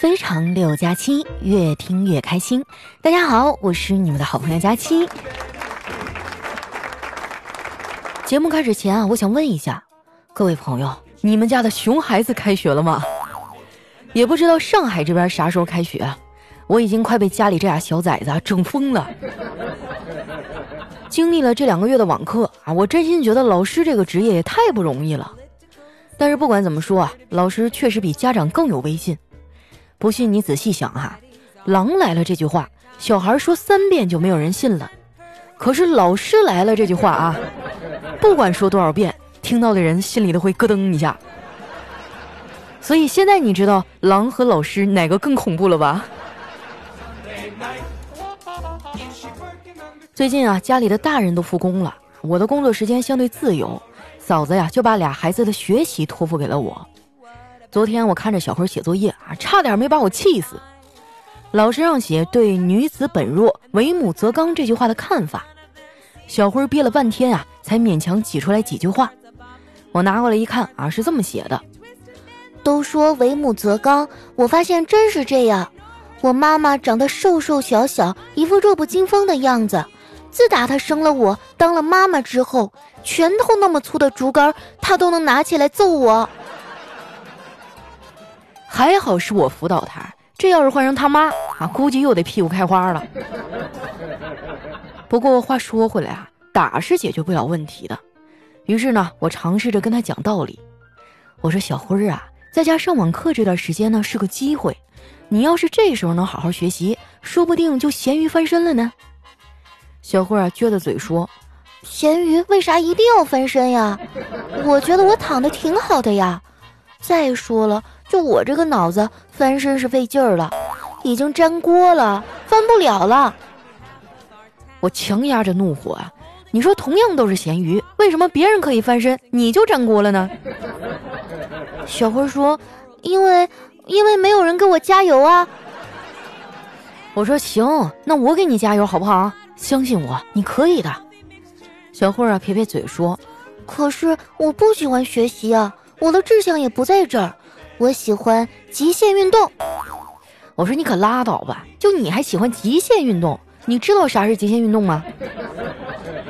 非常六加七，越听越开心。大家好，我是你们的好朋友佳期。节目开始前啊，我想问一下各位朋友，你们家的熊孩子开学了吗？也不知道上海这边啥时候开学，我已经快被家里这俩小崽子整疯了。经历了这两个月的网课啊，我真心觉得老师这个职业也太不容易了。但是不管怎么说啊，老师确实比家长更有威信。不信你仔细想哈，“狼来了”这句话，小孩说三遍就没有人信了。可是“老师来了”这句话啊，不管说多少遍，听到的人心里都会咯噔一下。所以现在你知道狼和老师哪个更恐怖了吧？最近啊，家里的大人都复工了，我的工作时间相对自由，嫂子呀就把俩孩子的学习托付给了我。昨天我看着小辉写作业啊，差点没把我气死。老师让写对“女子本弱，为母则刚”这句话的看法，小辉憋了半天啊，才勉强挤出来几句话。我拿过来一看啊，是这么写的：都说为母则刚，我发现真是这样。我妈妈长得瘦瘦小小，一副弱不禁风的样子。自打她生了我，当了妈妈之后，拳头那么粗的竹竿，她都能拿起来揍我。还好是我辅导他，这要是换成他妈啊，估计又得屁股开花了。不过话说回来啊，打是解决不了问题的。于是呢，我尝试着跟他讲道理。我说：“小辉儿啊，在家上网课这段时间呢是个机会，你要是这时候能好好学习，说不定就咸鱼翻身了呢。”小辉儿啊撅着嘴说：“咸鱼为啥一定要翻身呀？我觉得我躺的挺好的呀。再说了。”就我这个脑子翻身是费劲儿了，已经粘锅了，翻不了了。我强压着怒火啊！你说同样都是咸鱼，为什么别人可以翻身，你就粘锅了呢？小辉说：“因为因为没有人给我加油啊。”我说：“行，那我给你加油好不好？相信我，你可以的。”小慧啊撇撇嘴说：“可是我不喜欢学习啊，我的志向也不在这儿。”我喜欢极限运动。我说你可拉倒吧，就你还喜欢极限运动？你知道啥是极限运动吗？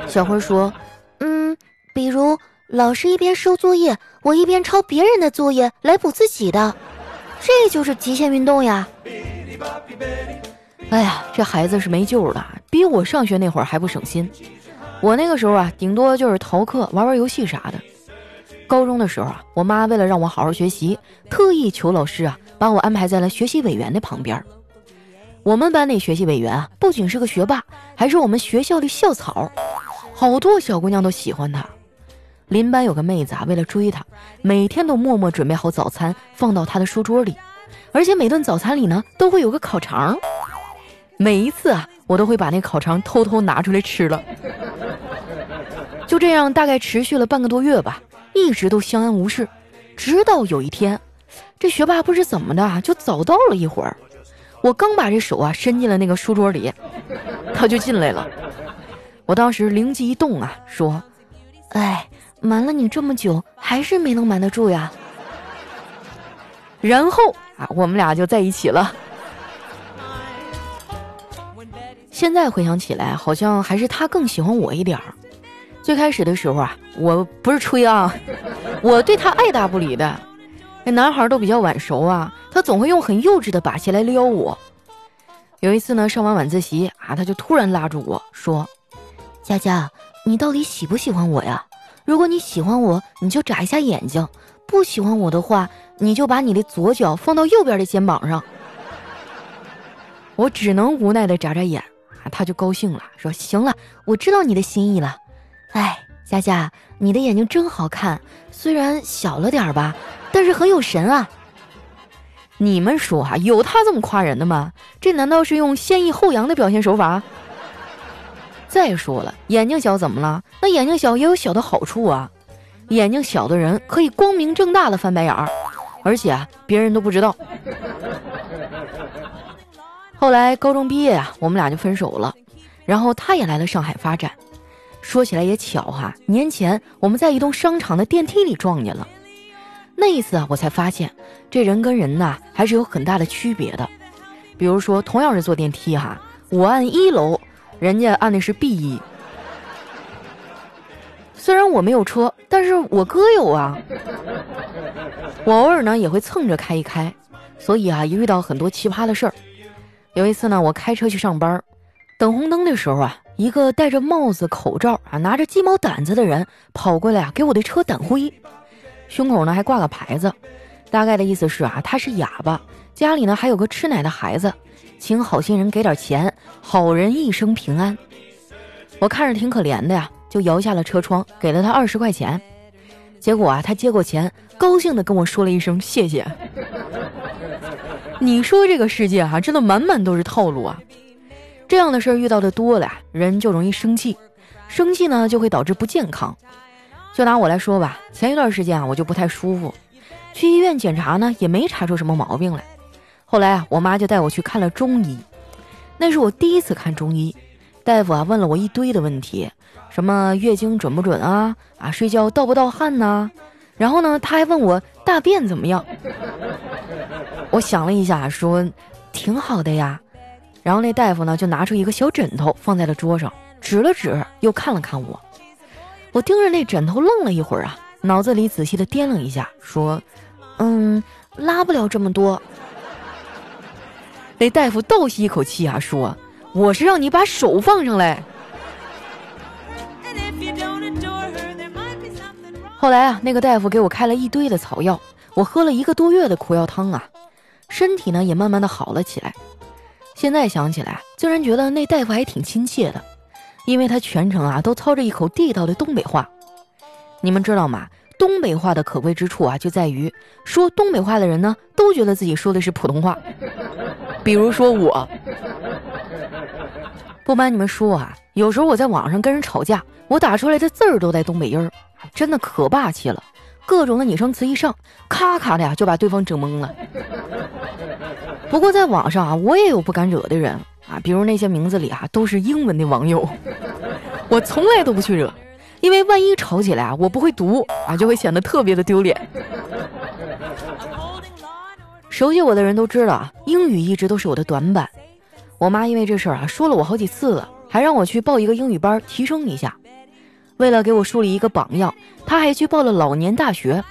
小辉说：“嗯，比如老师一边收作业，我一边抄别人的作业来补自己的，这就是极限运动呀。”哎呀，这孩子是没救了，比我上学那会儿还不省心。我那个时候啊，顶多就是逃课、玩玩游戏啥的。高中的时候啊，我妈为了让我好好学习，特意求老师啊，把我安排在了学习委员的旁边。我们班那学习委员啊，不仅是个学霸，还是我们学校的校草，好多小姑娘都喜欢他。邻班有个妹子啊，为了追他，每天都默默准备好早餐放到他的书桌里，而且每顿早餐里呢，都会有个烤肠。每一次啊，我都会把那烤肠偷偷拿出来吃了。就这样，大概持续了半个多月吧。一直都相安无事，直到有一天，这学霸不知怎么的就早到了一会儿。我刚把这手啊伸进了那个书桌里，他就进来了。我当时灵机一动啊，说：“哎，瞒了你这么久，还是没能瞒得住呀。”然后啊，我们俩就在一起了。现在回想起来，好像还是他更喜欢我一点儿。最开始的时候啊，我不是吹啊，我对他爱答不理的。那男孩都比较晚熟啊，他总会用很幼稚的把戏来撩我。有一次呢，上完晚自习啊，他就突然拉住我说：“佳佳，你到底喜不喜欢我呀？如果你喜欢我，你就眨一下眼睛；不喜欢我的话，你就把你的左脚放到右边的肩膀上。”我只能无奈的眨眨眼啊，他就高兴了，说：“行了，我知道你的心意了。”哎，佳佳，你的眼睛真好看，虽然小了点儿吧，但是很有神啊。你们说哈，有他这么夸人的吗？这难道是用先抑后扬的表现手法？再说了，眼睛小怎么了？那眼睛小也有小的好处啊。眼睛小的人可以光明正大的翻白眼儿，而且啊，别人都不知道。后来高中毕业啊，我们俩就分手了，然后他也来了上海发展。说起来也巧哈，年前我们在一栋商场的电梯里撞见了。那一次啊，我才发现这人跟人呐还是有很大的区别的。比如说，同样是坐电梯哈，我按一楼，人家按的是 B 一。虽然我没有车，但是我哥有啊。我偶尔呢也会蹭着开一开，所以啊也遇到很多奇葩的事儿。有一次呢，我开车去上班，等红灯的时候啊，一个戴着帽子、口罩啊，拿着鸡毛掸子的人跑过来啊，给我的车掸灰，胸口呢还挂个牌子，大概的意思是啊，他是哑巴，家里呢还有个吃奶的孩子，请好心人给点钱，好人一生平安。我看着挺可怜的呀。就摇下了车窗，给了他二十块钱。结果啊，他接过钱，高兴地跟我说了一声谢谢。你说这个世界哈，真的满满都是套路啊！这样的事儿遇到的多了，人就容易生气，生气呢就会导致不健康。就拿我来说吧，前一段时间啊，我就不太舒服，去医院检查呢，也没查出什么毛病来。后来啊，我妈就带我去看了中医，那是我第一次看中医，大夫啊问了我一堆的问题。什么月经准不准啊？啊，睡觉盗不盗汗呢？然后呢，他还问我大便怎么样？我想了一下，说挺好的呀。然后那大夫呢，就拿出一个小枕头放在了桌上，指了指，又看了看我。我盯着那枕头愣了一会儿啊，脑子里仔细的掂量一下，说：“嗯，拉不了这么多。”那大夫倒吸一口气啊，说：“我是让你把手放上来。”后来啊，那个大夫给我开了一堆的草药，我喝了一个多月的苦药汤啊，身体呢也慢慢的好了起来。现在想起来，竟然觉得那大夫还挺亲切的，因为他全程啊都操着一口地道的东北话。你们知道吗？东北话的可贵之处啊，就在于说东北话的人呢，都觉得自己说的是普通话。比如说我，不瞒你们说啊，有时候我在网上跟人吵架，我打出来的字儿都带东北音儿。真的可霸气了，各种的拟声词一上，咔咔的呀就把对方整懵了。不过在网上啊，我也有不敢惹的人啊，比如那些名字里啊都是英文的网友，我从来都不去惹，因为万一吵起来啊，我不会读啊，就会显得特别的丢脸。熟悉我的人都知道啊，英语一直都是我的短板。我妈因为这事儿啊说了我好几次了，还让我去报一个英语班提升一下。为了给我树立一个榜样，她还去报了老年大学。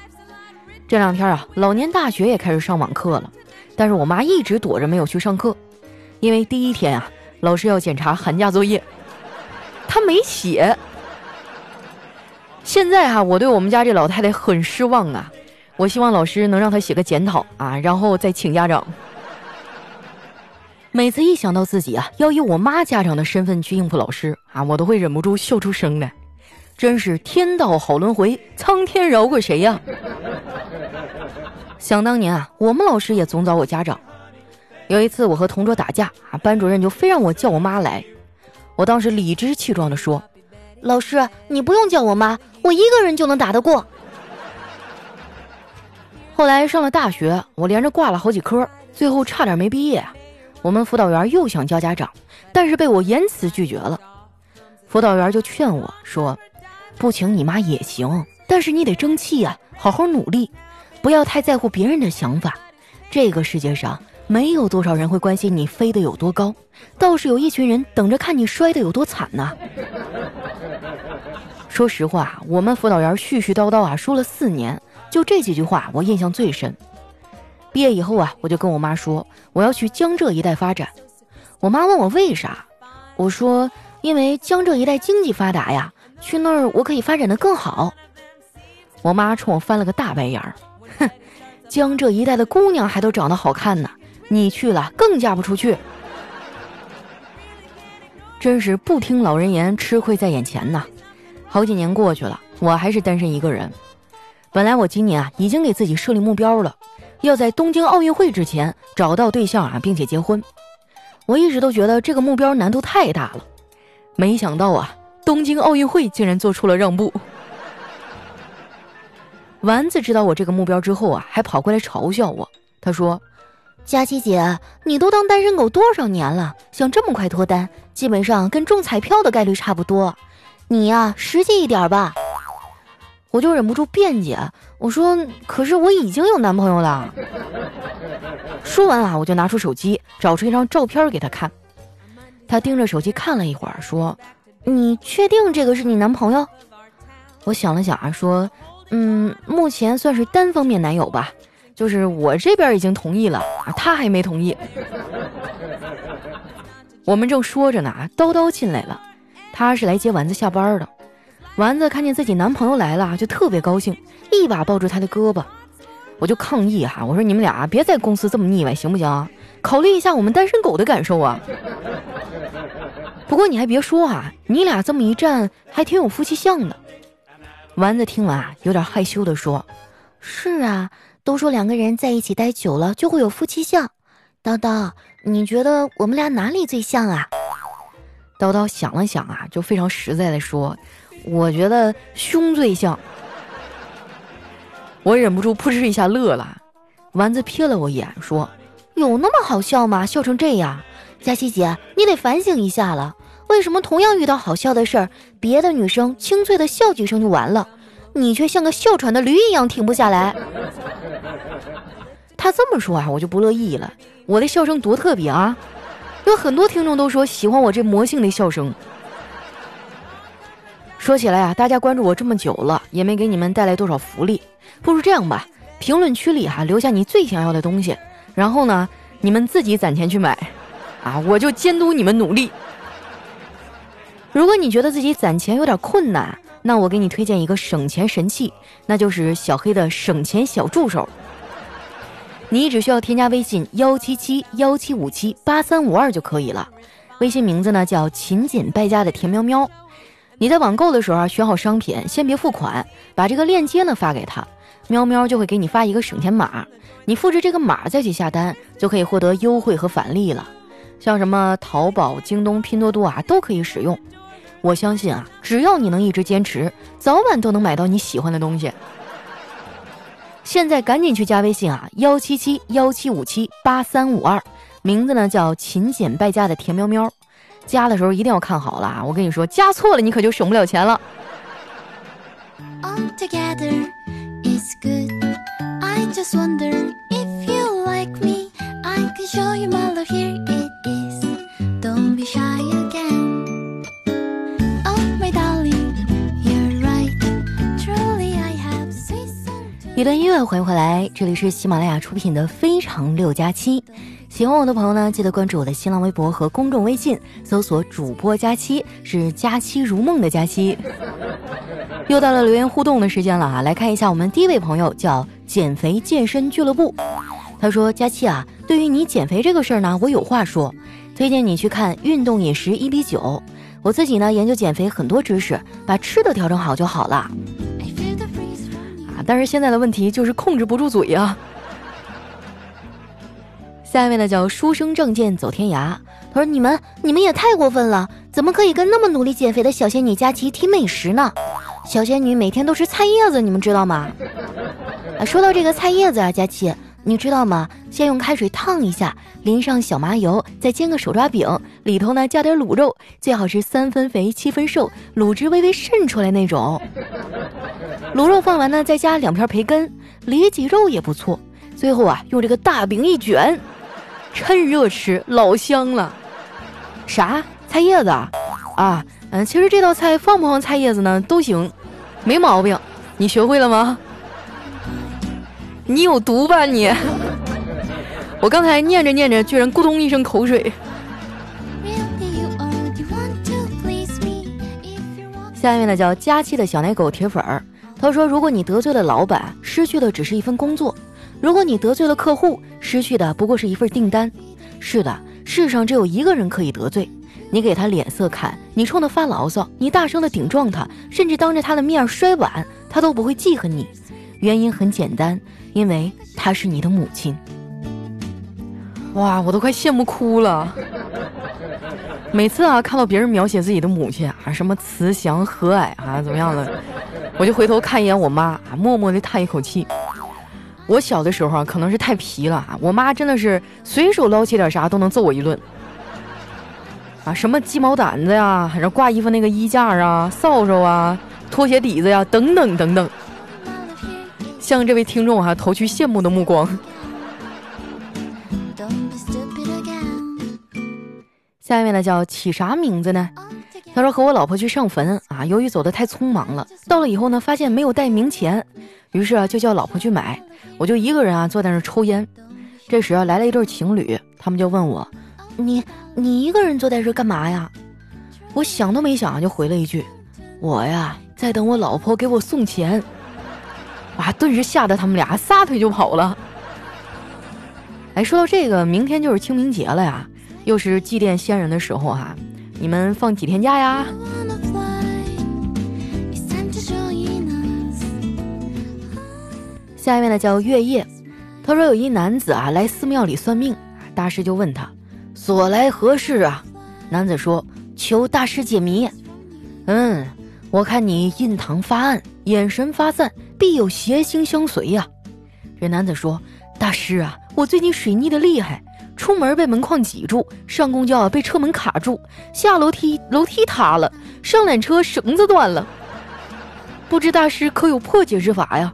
这两天啊，老年大学也开始上网课了，但是我妈一直躲着没有去上课，因为第一天啊，老师要检查寒假作业，她没写。现在哈，我对我们家这老太太很失望啊，我希望老师能让她写个检讨啊，然后再请家长。每次一想到自己啊要以我妈家长的身份去应付老师啊，我都会忍不住笑出声来。真是天道好轮回，苍天饶过谁呀！想当年啊，我们老师也总找我家长。有一次我和同桌打架啊，班主任就非让我叫我妈来。我当时理直气壮地说：“老师，你不用叫我妈，我一个人就能打得过。”后来上了大学，我连着挂了好几科，最后差点没毕业。我们辅导员又想叫家长，但是被我严词拒绝了。辅导员就劝我说。不请你妈也行，但是你得争气呀，好好努力，不要太在乎别人的想法。这个世界上没有多少人会关心你飞得有多高，倒是有一群人等着看你摔得有多惨呢。说实话，我们辅导员絮絮叨叨啊说了四年，就这几句话我印象最深。毕业以后啊，我就跟我妈说我要去江浙一带发展。我妈问我为啥，我说因为江浙一带经济发达呀。去那儿我可以发展的更好。我妈冲我翻了个大白眼儿，哼，江浙一带的姑娘还都长得好看呢，你去了更嫁不出去。真是不听老人言，吃亏在眼前呐。好几年过去了，我还是单身一个人。本来我今年啊已经给自己设立目标了，要在东京奥运会之前找到对象啊，并且结婚。我一直都觉得这个目标难度太大了，没想到啊。东京奥运会竟然做出了让步。丸子知道我这个目标之后啊，还跑过来嘲笑我。他说：“佳琪姐，你都当单身狗多少年了，想这么快脱单，基本上跟中彩票的概率差不多。你呀，实际一点吧。”我就忍不住辩解，我说：“可是我已经有男朋友了。”说完啊，我就拿出手机，找出一张照片给他看。他盯着手机看了一会儿，说：“你确定这个是你男朋友？”我想了想啊，说：“嗯，目前算是单方面男友吧，就是我这边已经同意了，他还没同意。”我们正说着呢，叨叨进来了，他是来接丸子下班的。丸子看见自己男朋友来了，就特别高兴，一把抱住他的胳膊。我就抗议哈，我说你们俩别在公司这么腻歪，行不行？考虑一下我们单身狗的感受啊。不过你还别说啊，你俩这么一站，还挺有夫妻相的。丸子听完啊，有点害羞的说：“是啊，都说两个人在一起待久了就会有夫妻相。叨叨，你觉得我们俩哪里最像啊？”叨叨想了想啊，就非常实在的说。我觉得胸最像，我忍不住扑哧一下乐了。丸子瞥了我一眼，说：“有那么好笑吗？笑成这样，佳琪姐，你得反省一下了。为什么同样遇到好笑的事儿，别的女生清脆的笑几声就完了，你却像个哮喘的驴一样停不下来？”他这么说啊，我就不乐意了。我的笑声多特别啊！有很多听众都说喜欢我这魔性的笑声。说起来啊，大家关注我这么久了，也没给你们带来多少福利。不如这样吧，评论区里哈留下你最想要的东西，然后呢，你们自己攒钱去买，啊，我就监督你们努力。如果你觉得自己攒钱有点困难，那我给你推荐一个省钱神器，那就是小黑的省钱小助手。你只需要添加微信幺七七幺七五七八三五二就可以了，微信名字呢叫勤俭败家的田喵喵。你在网购的时候，选好商品，先别付款，把这个链接呢发给他，喵喵就会给你发一个省钱码，你复制这个码再去下单，就可以获得优惠和返利了。像什么淘宝、京东、拼多多啊，都可以使用。我相信啊，只要你能一直坚持，早晚都能买到你喜欢的东西。现在赶紧去加微信啊，幺七七幺七五七八三五二，名字呢叫勤俭败家的田喵喵。加的时候一定要看好了啊，我跟你说，加错了你可就省不了钱了。一段音乐，欢迎回来，这里是喜马拉雅出品的《非常六加七》。喜欢我的朋友呢，记得关注我的新浪微博和公众微信，搜索“主播佳期”，是“佳期如梦”的佳期。又到了留言互动的时间了啊！来看一下我们第一位朋友，叫减肥健身俱乐部。他说：“佳期啊，对于你减肥这个事儿呢，我有话说，推荐你去看《运动饮食一比九》。我自己呢研究减肥很多知识，把吃的调整好就好了。但是现在的问题就是控制不住嘴呀。”下面呢叫书生仗剑走天涯。他说：“你们你们也太过分了，怎么可以跟那么努力减肥的小仙女佳琪提美食呢？小仙女每天都吃菜叶子，你们知道吗？啊，说到这个菜叶子啊，佳琪，你知道吗？先用开水烫一下，淋上小麻油，再煎个手抓饼，里头呢加点卤肉，最好是三分肥七分瘦，卤汁微微渗出来那种。卤肉放完呢，再加两片培根，里脊肉也不错。最后啊，用这个大饼一卷。”趁热吃，老香了。啥菜叶子啊？啊，嗯，其实这道菜放不放菜叶子呢都行，没毛病。你学会了吗？你有毒吧你！我刚才念着念着，居然咕咚一声口水。下面呢叫佳期的小奶狗铁粉儿，他说：如果你得罪了老板，失去的只是一份工作。如果你得罪了客户，失去的不过是一份订单。是的，世上只有一个人可以得罪你，给他脸色看，你冲他发牢骚，你大声的顶撞他，甚至当着他的面摔碗，他都不会记恨你。原因很简单，因为他是你的母亲。哇，我都快羡慕哭了。每次啊，看到别人描写自己的母亲啊，什么慈祥和蔼啊，怎么样的，我就回头看一眼我妈，默默的叹一口气。我小的时候啊，可能是太皮了啊，我妈真的是随手捞起点啥都能揍我一顿，啊，什么鸡毛掸子呀，还是挂衣服那个衣架啊，扫帚啊，拖鞋底子呀，等等等等，向这位听众哈投去羡慕的目光。下一位呢叫起啥名字呢？他说和我老婆去上坟由于走的太匆忙了，到了以后呢，发现没有带冥钱，于是啊就叫老婆去买，我就一个人啊坐在那抽烟。这时啊来了一对情侣，他们就问我：“你你一个人坐在这干嘛呀？”我想都没想就回了一句：“我呀在等我老婆给我送钱。”哇，顿时吓得他们俩撒腿就跑了。哎，说到这个，明天就是清明节了呀。又是祭奠先人的时候哈，你们放几天假呀？下面呢叫月夜，他说有一男子啊来寺庙里算命，大师就问他所来何事啊？男子说求大师解谜。嗯，我看你印堂发暗，眼神发散，必有邪星相随呀。这男子说大师啊，我最近水逆的厉害。出门被门框挤住，上公交啊被车门卡住，下楼梯楼梯塌了，上缆车绳子断了。不知大师可有破解之法呀？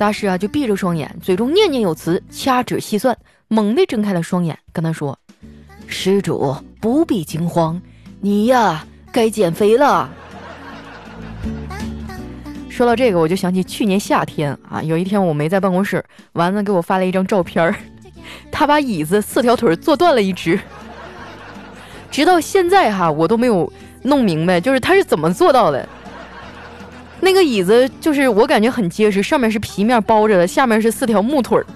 大师啊就闭着双眼，嘴中念念有词，掐指细算，猛地睁开了双眼，跟他说：“施主不必惊慌，你呀该减肥了。”说到这个，我就想起去年夏天啊，有一天我没在办公室，丸子给我发了一张照片儿。他把椅子四条腿坐断了一只，直到现在哈，我都没有弄明白，就是他是怎么做到的。那个椅子就是我感觉很结实，上面是皮面包着的，下面是四条木腿儿，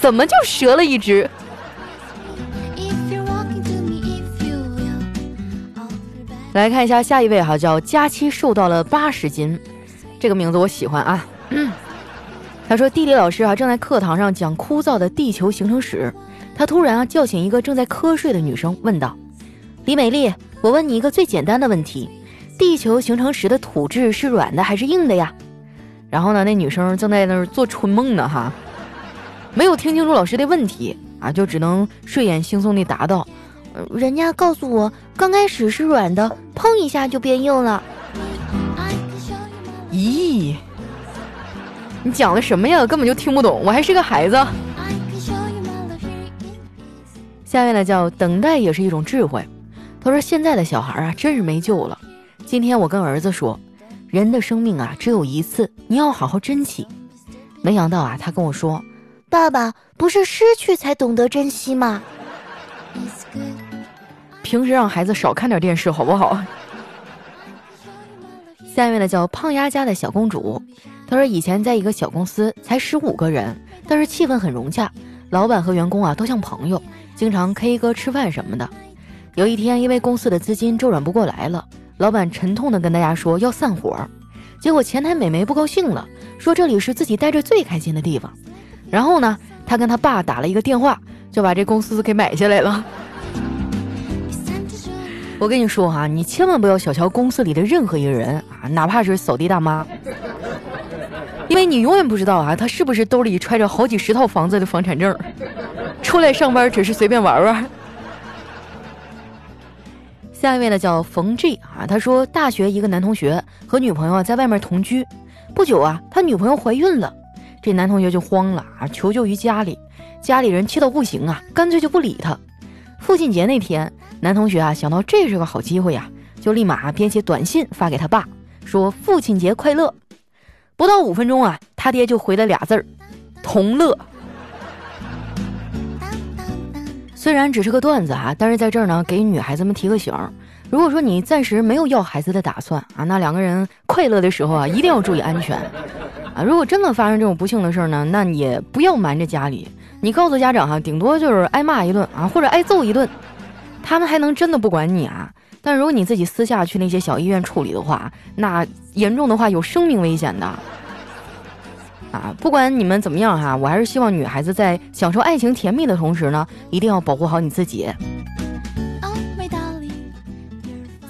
怎么就折了一只？来看一下下一位哈，叫佳期瘦到了八十斤，这个名字我喜欢啊。他说：“地理老师啊，正在课堂上讲枯燥的地球形成史。他突然啊叫醒一个正在瞌睡的女生，问道：‘李美丽，我问你一个最简单的问题：地球形成时的土质是软的还是硬的呀？’然后呢，那女生正在那儿做春梦呢，哈，没有听清楚老师的问题啊，就只能睡眼惺忪地答道：‘人家告诉我，刚开始是软的，碰一下就变硬了。’咦？”你讲的什么呀？根本就听不懂，我还是个孩子。下面呢叫等待也是一种智慧。他说现在的小孩啊，真是没救了。今天我跟儿子说，人的生命啊只有一次，你要好好珍惜。没想到啊，他跟我说，爸爸不是失去才懂得珍惜吗？平时让孩子少看点电视好不好？下面呢叫胖丫家的小公主。她说：“以前在一个小公司，才十五个人，但是气氛很融洽，老板和员工啊都像朋友，经常 K 歌吃饭什么的。有一天，因为公司的资金周转不过来了，老板沉痛地跟大家说要散伙。结果前台美眉不高兴了，说这里是自己待着最开心的地方。然后呢，他跟他爸打了一个电话，就把这公司给买下来了。我跟你说哈，你千万不要小瞧公司里的任何一个人啊，哪怕是扫地大妈。”因为你永远不知道啊，他是不是兜里揣着好几十套房子的房产证，出来上班只是随便玩玩。下一位呢叫冯 G 啊，他说大学一个男同学和女朋友在外面同居，不久啊，他女朋友怀孕了，这男同学就慌了啊，求救于家里，家里人气到不行啊，干脆就不理他。父亲节那天，男同学啊想到这是个好机会呀，就立马编写短信发给他爸，说父亲节快乐。不到五分钟啊，他爹就回了俩字儿：“同乐。”虽然只是个段子啊，但是在这儿呢，给女孩子们提个醒：如果说你暂时没有要孩子的打算啊，那两个人快乐的时候啊，一定要注意安全啊。如果真的发生这种不幸的事儿呢，那也不要瞒着家里，你告诉家长哈，顶多就是挨骂一顿啊，或者挨揍一顿，他们还能真的不管你啊？但如果你自己私下去那些小医院处理的话，那严重的话有生命危险的。啊，不管你们怎么样哈，我还是希望女孩子在享受爱情甜蜜的同时呢，一定要保护好你自己。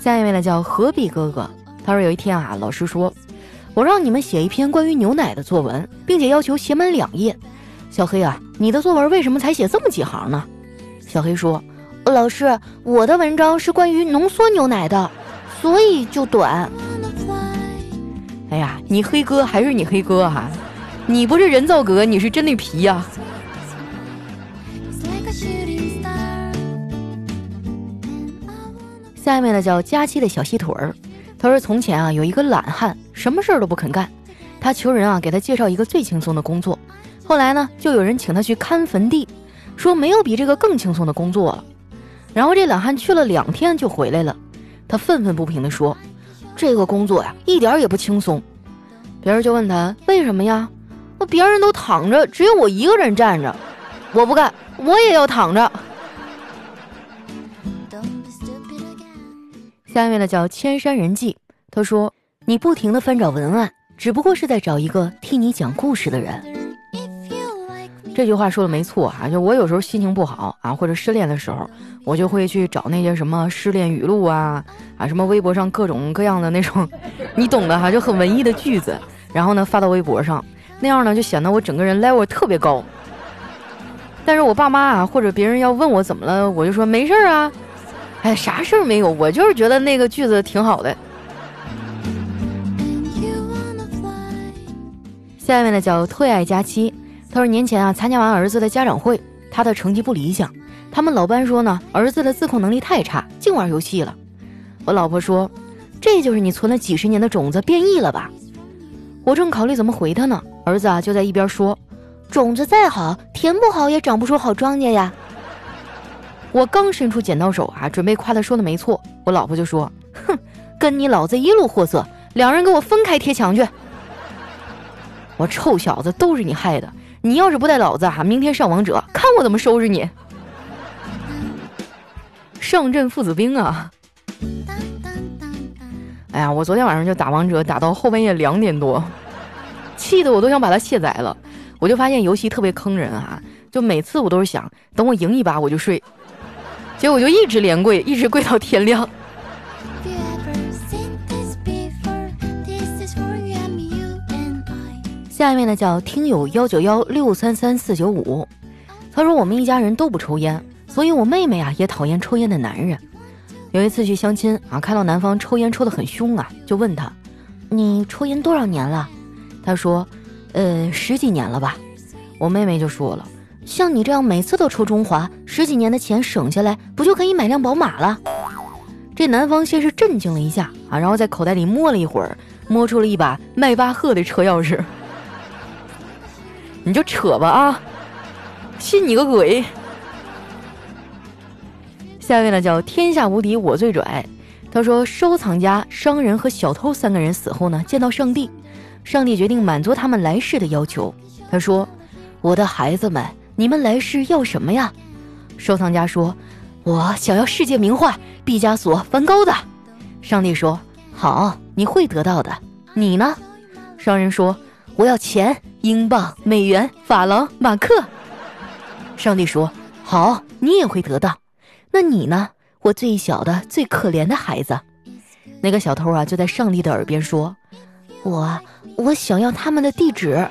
下一位呢叫何必哥哥，他说有一天啊，老师说，我让你们写一篇关于牛奶的作文，并且要求写满两页。小黑啊，你的作文为什么才写这么几行呢？小黑说。老师，我的文章是关于浓缩牛奶的，所以就短。哎呀，你黑哥还是你黑哥哈，你不是人造革，你是真的皮呀。下面呢叫佳期的小细腿儿，他说从前啊有一个懒汉，什么事儿都不肯干，他求人啊给他介绍一个最轻松的工作，后来呢就有人请他去看坟地，说没有比这个更轻松的工作了，然后这懒汉去了两天就回来了，他愤愤不平地说，这个工作呀一点也不轻松，别人就问他为什么呀？那别人都躺着，只有我一个人站着，我不干，我也要躺着。下面呢叫千山人迹，他说：“你不停的翻找文案，只不过是在找一个替你讲故事的人。”这句话说的没错啊，就我有时候心情不好啊，或者失恋的时候，我就会去找那些什么失恋语录啊啊，什么微博上各种各样的那种，你懂的哈，就很文艺的句子，然后呢发到微博上，那样呢就显得我整个人 level 特别高。但是我爸妈啊或者别人要问我怎么了，我就说没事儿啊。哎，啥事儿没有，我就是觉得那个句子挺好的。下面呢叫退爱佳期，他说年前啊参加完儿子的家长会，他的成绩不理想，他们老班说呢儿子的自控能力太差，净玩游戏了。我老婆说，这就是你存了几十年的种子变异了吧？我正考虑怎么回他呢，儿子啊就在一边说，种子再好，填不好也长不出好庄稼呀。我刚伸出剪刀手啊，准备夸他说的没错，我老婆就说：“哼，跟你老子一路货色，两人给我分开贴墙去。”我臭小子，都是你害的！你要是不带老子啊，明天上王者，看我怎么收拾你！上阵父子兵啊！哎呀，我昨天晚上就打王者，打到后半夜两点多，气得我都想把它卸载了。我就发现游戏特别坑人啊，就每次我都是想等我赢一把我就睡。结果就一直连跪，一直跪到天亮。下一位呢叫听友幺九幺六三三四九五，他说我们一家人都不抽烟，所以我妹妹啊也讨厌抽烟的男人。有一次去相亲啊，看到男方抽烟抽得很凶啊，就问他：“你抽烟多少年了？”他说：“呃，十几年了吧。”我妹妹就说了。像你这样每次都抽中华，十几年的钱省下来，不就可以买辆宝马了？这男方先是震惊了一下啊，然后在口袋里摸了一会儿，摸出了一把迈巴赫的车钥匙。你就扯吧啊，信你个鬼！下面呢叫天下无敌我最拽，他说收藏家、商人和小偷三个人死后呢，见到上帝，上帝决定满足他们来世的要求。他说：“我的孩子们。”你们来世要什么呀？收藏家说：“我想要世界名画毕加索、梵高的。”上帝说：“好，你会得到的。”你呢？商人说：“我要钱，英镑、美元、法郎、马克。”上帝说：“好，你也会得到。”那你呢？我最小的、最可怜的孩子。那个小偷啊，就在上帝的耳边说：“我，我想要他们的地址。”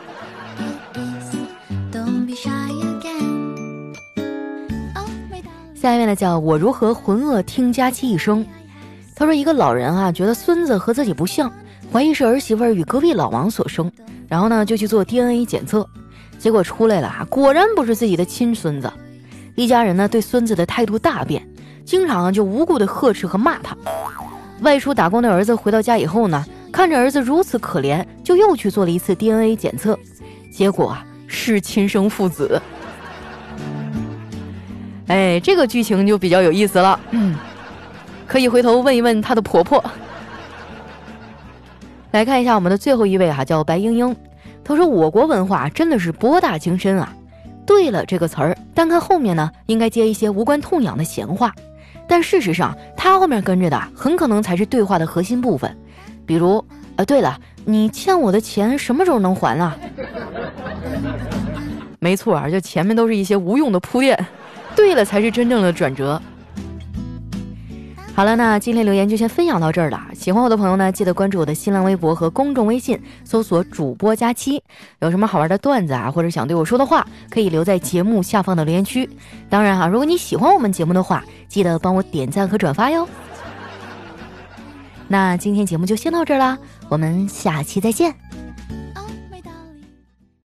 下面呢，叫我如何浑噩听佳期一生。他说，一个老人啊，觉得孙子和自己不像，怀疑是儿媳妇儿与隔壁老王所生，然后呢，就去做 DNA 检测，结果出来了啊，果然不是自己的亲孙子。一家人呢，对孙子的态度大变，经常就无故的呵斥和骂他。外出打工的儿子回到家以后呢，看着儿子如此可怜，就又去做了一次 DNA 检测，结果啊，是亲生父子。哎，这个剧情就比较有意思了，可以回头问一问她的婆婆。来看一下我们的最后一位哈，叫白英英，她说我国文化真的是博大精深啊。对了，这个词儿单看后面呢，应该接一些无关痛痒的闲话，但事实上它后面跟着的很可能才是对话的核心部分，比如，呃，对了，你欠我的钱什么时候能还啊？没错啊，就前面都是一些无用的铺垫。对了，才是真正的转折。好了，那今天留言就先分享到这儿了。喜欢我的朋友呢，记得关注我的新浪微博和公众微信，搜索“主播佳期”。有什么好玩的段子啊，或者想对我说的话，可以留在节目下方的留言区。当然哈，如果你喜欢我们节目的话，记得帮我点赞和转发哟。那今天节目就先到这儿啦，我们下期再见。